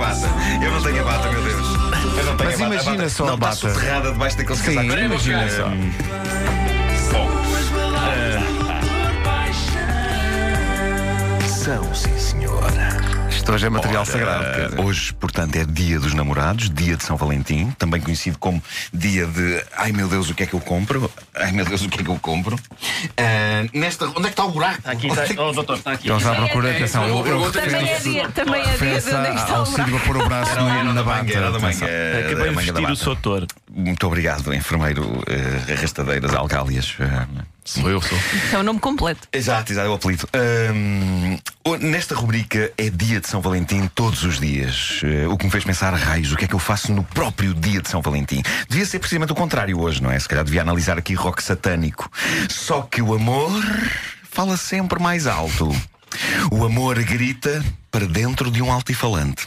bata. Eu não tenho a bata, meu Deus. Eu não tenho Mas a bata. imagina a bata só a não bata. está soterrada debaixo daqueles Sim, casacos. imagina só. Bom. ah, São, sim, senhora. Isto hoje é material Ora, sagrado. quer dizer. Hoje, portanto, é dia dos namorados, dia de São Valentim, também conhecido como dia de Ai meu Deus, o que é que eu compro? Ai meu Deus, o que é que eu compro? Ah, nesta, onde é que está o buraco? Aqui está. Oh, doutor, está aqui. Eles à procura, atenção. Eu, eu Também é dia, também é dia de onde é que está ao o buraco. para pôr o braço Era, era na era da Acabei de vestir o bata. Soutor. Muito obrigado, enfermeiro eh, arrastadeiras algálias. eh, Sou eu, sou. É o nome completo. Exato, exato, é o apelido. Nesta rubrica é dia de São Valentim todos os dias. Eh, o que me fez pensar, raios, o que é que eu faço no próprio dia de São Valentim? Devia ser precisamente o contrário hoje, não é? Se calhar devia analisar aqui rock satânico. Só que o amor fala sempre mais alto. O amor grita para dentro de um altifalante.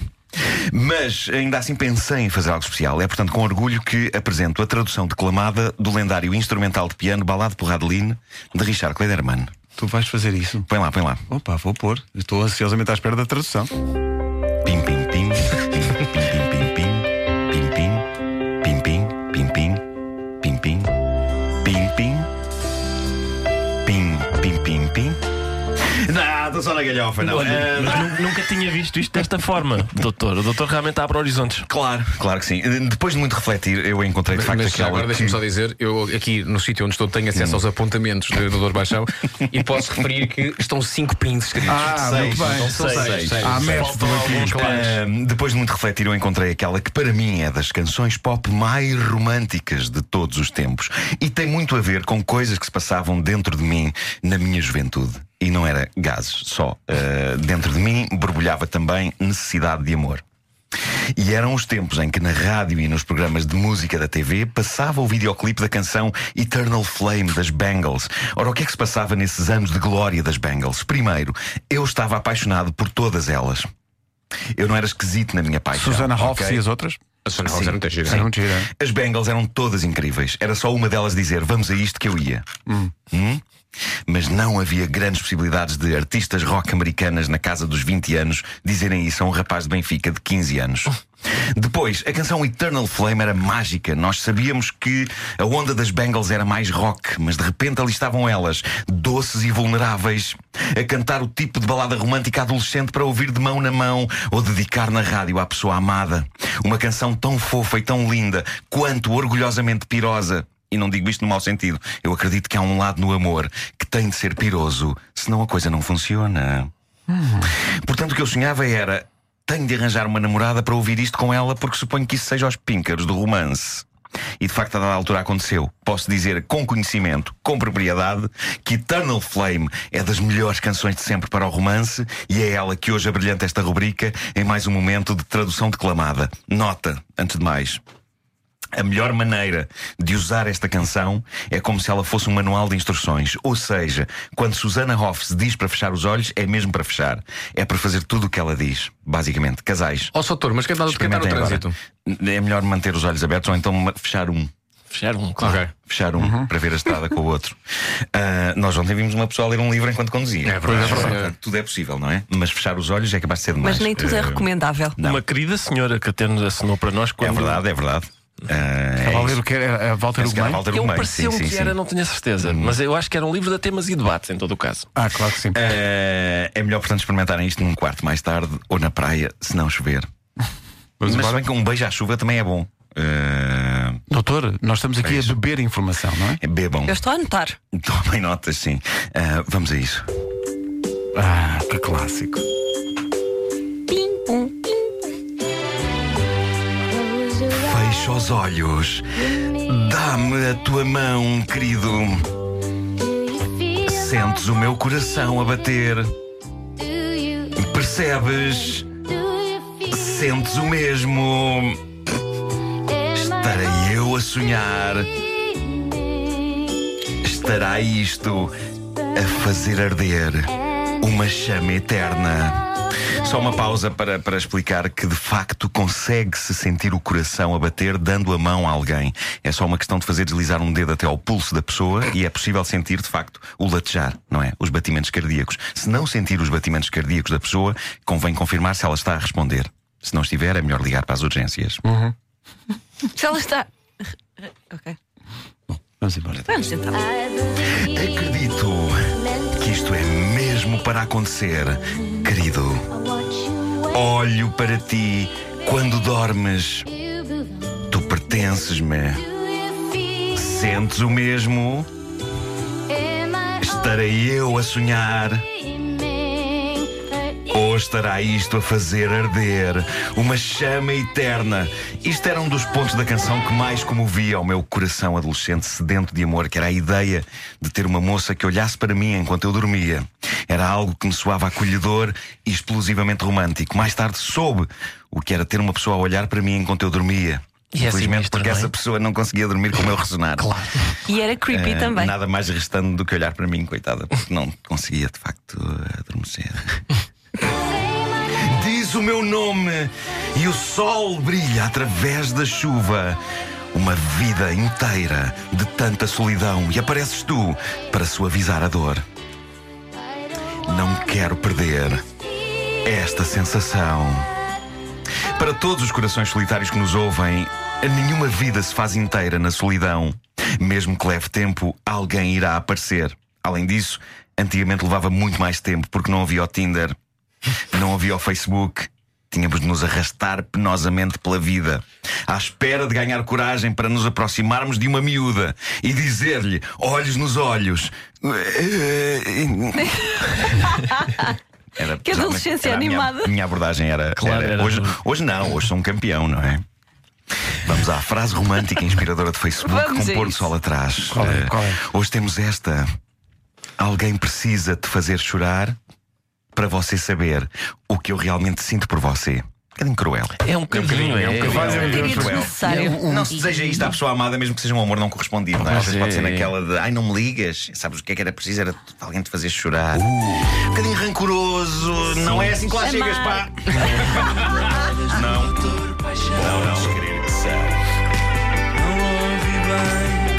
Mas ainda assim pensei em fazer algo especial. É portanto com orgulho que apresento a tradução declamada do lendário instrumental de piano Balade por Radeline de Richard Klederman. Tu vais fazer isso? Põe lá, põe lá. Opa, vou pôr. Estou ansiosamente à espera da tradução. Pim, pim, pim, pim, pim, pim, Não, estou só na galhofa, não. Olha, mas nu- nunca tinha visto isto desta forma, doutor. O doutor realmente abre horizontes. Claro, claro que sim. Depois de muito refletir, eu encontrei de facto Mas aquela. agora deixa-me que- só dizer, eu aqui no sítio onde estou tenho acesso aos apontamentos do Dr. Baixão e posso referir que estão cinco pins escritos. Ah, Seis, muito bem. são seis. Ah, mestre do aqui. Depois de muito refletir, eu encontrei aquela que para mim é das canções pop mais românticas de todos os tempos e tem muito a ver com coisas que se passavam dentro de mim na minha juventude. E não era gases só. Ah, dentro de mim borbulhava também necessidade de amor. E eram os tempos em que na rádio e nos programas de música da TV passava o videoclipe da canção Eternal Flame das Bangles. Ora, o que é que se passava nesses anos de glória das Bangles? Primeiro, eu estava apaixonado por todas elas. Eu não era esquisito na minha paixão. Susana Hoff ok? e as outras? A Susana Hoff Sim. era muito gira. Gira. As Bengals eram todas incríveis. Era só uma delas dizer vamos a isto que eu ia. Hum? Mas não havia grandes possibilidades de artistas rock americanas na casa dos 20 anos dizerem isso a um rapaz de Benfica de 15 anos. Depois, a canção Eternal Flame era mágica. Nós sabíamos que a onda das Bengals era mais rock, mas de repente ali estavam elas, doces e vulneráveis, a cantar o tipo de balada romântica adolescente para ouvir de mão na mão ou dedicar na rádio à pessoa amada. Uma canção tão fofa e tão linda quanto orgulhosamente pirosa. E não digo isto no mau sentido. Eu acredito que há um lado no amor que tem de ser piroso, senão a coisa não funciona. Portanto, o que eu sonhava era: tenho de arranjar uma namorada para ouvir isto com ela, porque suponho que isso seja aos píncaros do romance. E de facto, a dada altura aconteceu. Posso dizer com conhecimento, com propriedade, que Eternal Flame é das melhores canções de sempre para o romance e é ela que hoje abrilhanta esta rubrica em mais um momento de tradução declamada. Nota, antes de mais. A melhor maneira de usar esta canção é como se ela fosse um manual de instruções. Ou seja, quando Susana Hoff se diz para fechar os olhos, é mesmo para fechar. É para fazer tudo o que ela diz. Basicamente, casais. Ó, Soutor, mas quem está quem está no Experimentem trânsito? agora. É melhor manter os olhos abertos ou então fechar um. Fechar um, claro. Ok. Fechar um para ver a estrada com o outro. Ah, nós ontem vimos uma pessoa a ler um livro enquanto conduzia. É verdade, é verdade. Tudo é possível, não é? Mas fechar os olhos é capaz de ser demais. Mas nem tudo é Ah, recomendável. Uma querida senhora que até nos assinou para nós É quando. verdade, é verdade. É Estava a ler o que era a Walter Ugumem? Eu pareceu sim, que sim. era, não tinha certeza. Mas eu acho que era um livro de temas e debates, em todo o caso. Ah, claro que sim. Eh, é melhor, portanto, experimentarem isto num quarto mais tarde ou na praia, se não chover. Vamos Mas bem que um beijo à chuva também é bom. Eh, Doutor, nós estamos aqui Beijo. a beber informação, não é? bebam. Eu estou a anotar. Tomem notas, sim. Eh, vamos a isso. Ah, que clássico. Fecha os olhos. Dá-me a tua mão, querido. Sentes o meu coração a bater. Percebes? Sentes o mesmo. Estarei eu a sonhar. Estará isto a fazer arder uma chama eterna. Só uma pausa para, para explicar que de facto consegue-se sentir o coração a bater dando a mão a alguém. É só uma questão de fazer deslizar um dedo até ao pulso da pessoa e é possível sentir de facto o latejar, não é? Os batimentos cardíacos. Se não sentir os batimentos cardíacos da pessoa, convém confirmar se ela está a responder. Se não estiver, é melhor ligar para as urgências. Se ela está. Ok. Vamos embora. Vamos tentar. Acredito que isto é mesmo para acontecer, querido. Olho para ti quando dormes. Tu pertences-me. Sentes o mesmo? Estarei eu a sonhar. Ou estará isto a fazer arder uma chama eterna? Isto era um dos pontos da canção que mais comovia o meu coração adolescente sedento de amor, que era a ideia de ter uma moça que olhasse para mim enquanto eu dormia. Era algo que me soava acolhedor e explosivamente romântico. Mais tarde soube o que era ter uma pessoa a olhar para mim enquanto eu dormia. E é Infelizmente, sinistro, porque é? essa pessoa não conseguia dormir como eu ressonar. Claro. E era creepy também. Nada mais restando do que olhar para mim, coitada, porque não conseguia de facto adormecer. O meu nome e o sol brilha através da chuva. Uma vida inteira de tanta solidão e apareces tu para suavizar a dor. Não quero perder esta sensação. Para todos os corações solitários que nos ouvem, nenhuma vida se faz inteira na solidão. Mesmo que leve tempo, alguém irá aparecer. Além disso, antigamente levava muito mais tempo porque não havia o Tinder, não havia o Facebook. Tínhamos de nos arrastar penosamente pela vida, à espera de ganhar coragem para nos aproximarmos de uma miúda e dizer-lhe, olhos nos olhos. Era, Que adolescência era a minha- animada. A minha abordagem era. Claro, era- era hoje, tudo. hoje não, hoje sou um campeão, não é? Vamos à frase romântica e inspiradora de Facebook Vamos com pôr do sol atrás. Qual é? Qual é? Hoje temos esta. Alguém precisa te fazer chorar para você saber o que eu realmente sinto por você. Um bocadinho cruel. É um bocadinho, é. é um bocadinho. É um bocadinho cruel. Não se deseja isto à pessoa amada, mesmo que seja um amor não correspondido. Não é? Às vezes pode ser é. naquela de ai, não me ligas. Sabes o que é que era preciso? Era alguém te fazer chorar. Um bocadinho rancoroso. Não é assim que lá Amar. chegas, pá. não. Não, não, querer que são.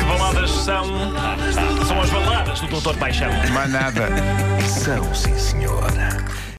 Que baladas são? São as baladas do Doutor Paixão. Mais nada. São, sim, senhora.